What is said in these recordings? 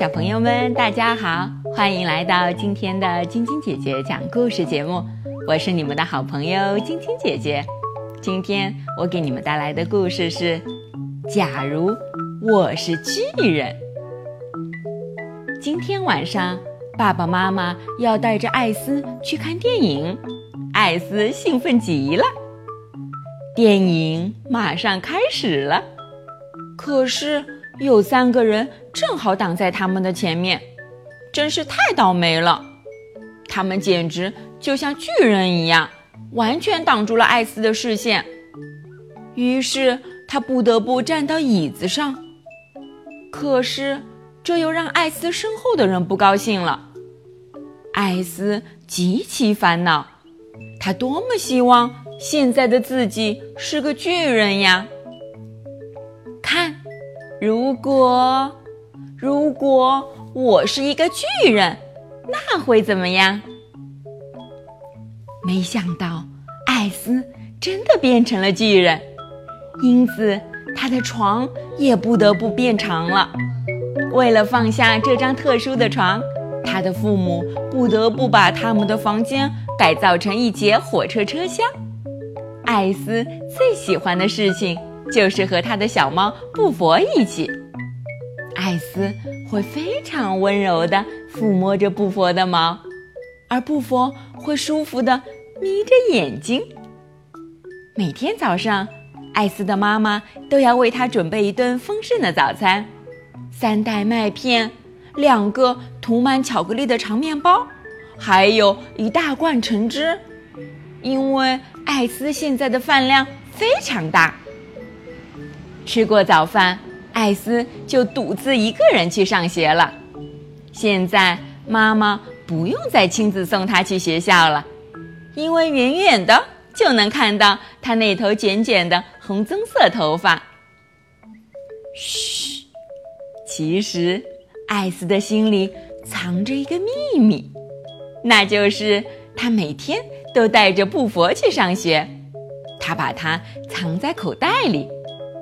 小朋友们，大家好，欢迎来到今天的晶晶姐姐讲故事节目。我是你们的好朋友晶晶姐姐。今天我给你们带来的故事是：假如我是巨人。今天晚上，爸爸妈妈要带着艾斯去看电影，艾斯兴奋极了。电影马上开始了，可是有三个人正好挡在他们的前面，真是太倒霉了。他们简直就像巨人一样，完全挡住了艾斯的视线。于是他不得不站到椅子上。可是这又让艾斯身后的人不高兴了。艾斯极其烦恼，他多么希望。现在的自己是个巨人呀！如果如果我是一个巨人，那会怎么样？没想到艾斯真的变成了巨人，因此他的床也不得不变长了。为了放下这张特殊的床，他的父母不得不把他们的房间改造成一节火车车厢。艾斯最喜欢的事情就是和他的小猫布佛一起。艾斯会非常温柔地抚摸着布佛的毛，而布佛会舒服地眯着眼睛。每天早上，艾斯的妈妈都要为他准备一顿丰盛的早餐：三袋麦片，两个涂满巧克力的长面包，还有一大罐橙汁。因为艾斯现在的饭量非常大。吃过早饭，艾斯就独自一个人去上学了。现在妈妈不用再亲自送他去学校了，因为远远的就能看到他那头卷卷的红棕色头发。嘘，其实艾斯的心里藏着一个秘密，那就是他每天。都带着布佛去上学，他把它藏在口袋里，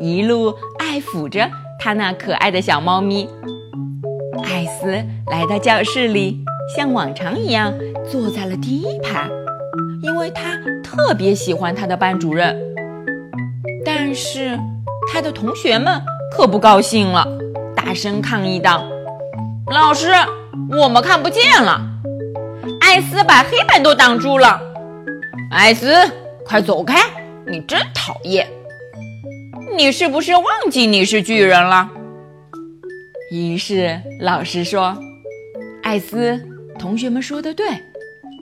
一路爱抚着他那可爱的小猫咪。艾斯来到教室里，像往常一样坐在了第一排，因为他特别喜欢他的班主任。但是他的同学们可不高兴了，大声抗议道：“老师，我们看不见了，艾斯把黑板都挡住了。”艾斯，快走开！你真讨厌。你是不是忘记你是巨人了？于是老师说：“艾斯，同学们说的对，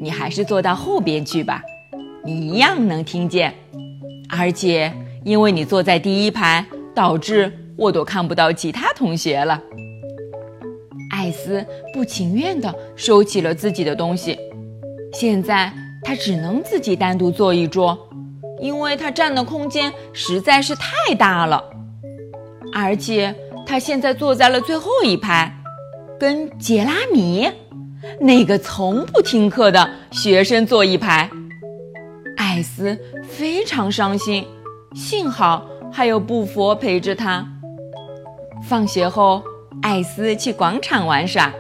你还是坐到后边去吧，你一样能听见。而且因为你坐在第一排，导致我都看不到其他同学了。”艾斯不情愿地收起了自己的东西，现在。他只能自己单独坐一桌，因为他占的空间实在是太大了。而且他现在坐在了最后一排，跟杰拉米那个从不听课的学生坐一排。艾斯非常伤心，幸好还有布佛陪着他。放学后，艾斯去广场玩耍，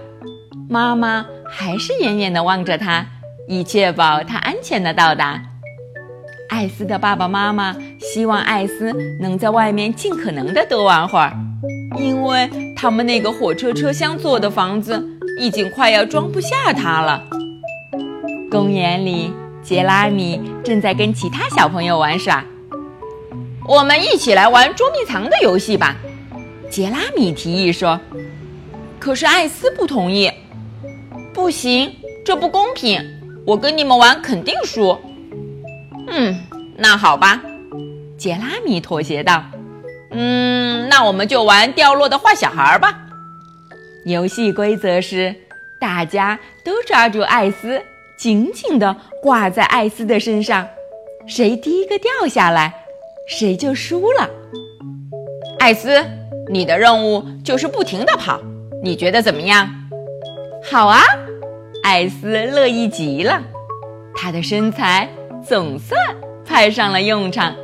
妈妈还是远远地望着他。以确保他安全的到达。艾斯的爸爸妈妈希望艾斯能在外面尽可能的多玩会儿，因为他们那个火车车厢做的房子已经快要装不下他了。公园里，杰拉米正在跟其他小朋友玩耍。我们一起来玩捉迷藏的游戏吧，杰拉米提议说。可是艾斯不同意，不行，这不公平。我跟你们玩肯定输。嗯，那好吧，杰拉米妥协道。嗯，那我们就玩掉落的坏小孩吧。游戏规则是，大家都抓住艾斯，紧紧地挂在艾斯的身上，谁第一个掉下来，谁就输了。艾斯，你的任务就是不停地跑，你觉得怎么样？好啊。艾斯乐意极了，他的身材总算派上了用场。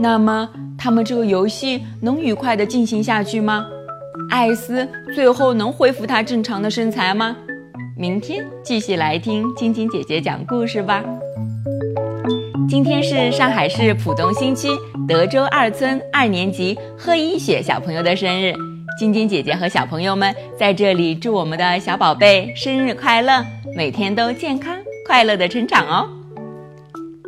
那么，他们这个游戏能愉快地进行下去吗？艾斯最后能恢复她正常的身材吗？明天继续来听晶晶姐姐讲故事吧。今天是上海市浦东新区德州二村二年级贺一雪小朋友的生日，晶晶姐姐和小朋友们在这里祝我们的小宝贝生日快乐，每天都健康快乐的成长哦。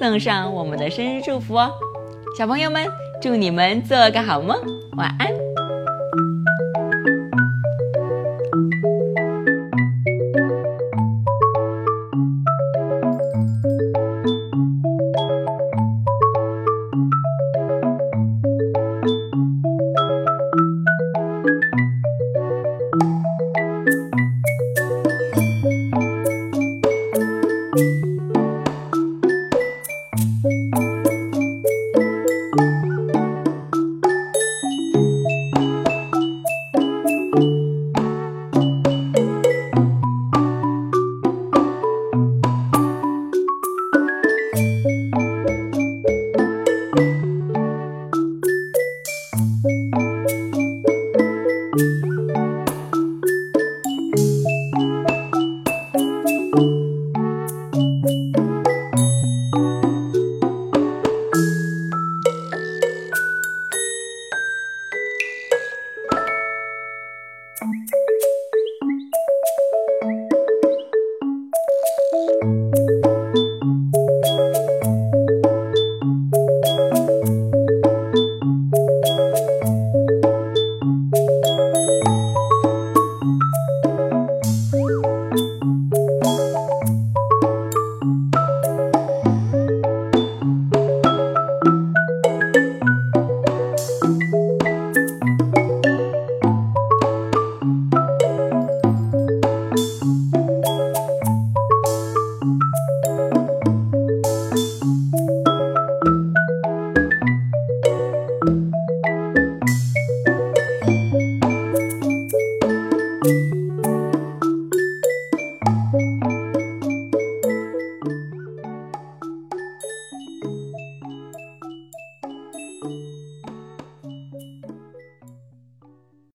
送上我们的生日祝福哦。小朋友们，祝你们做个好梦，晚安。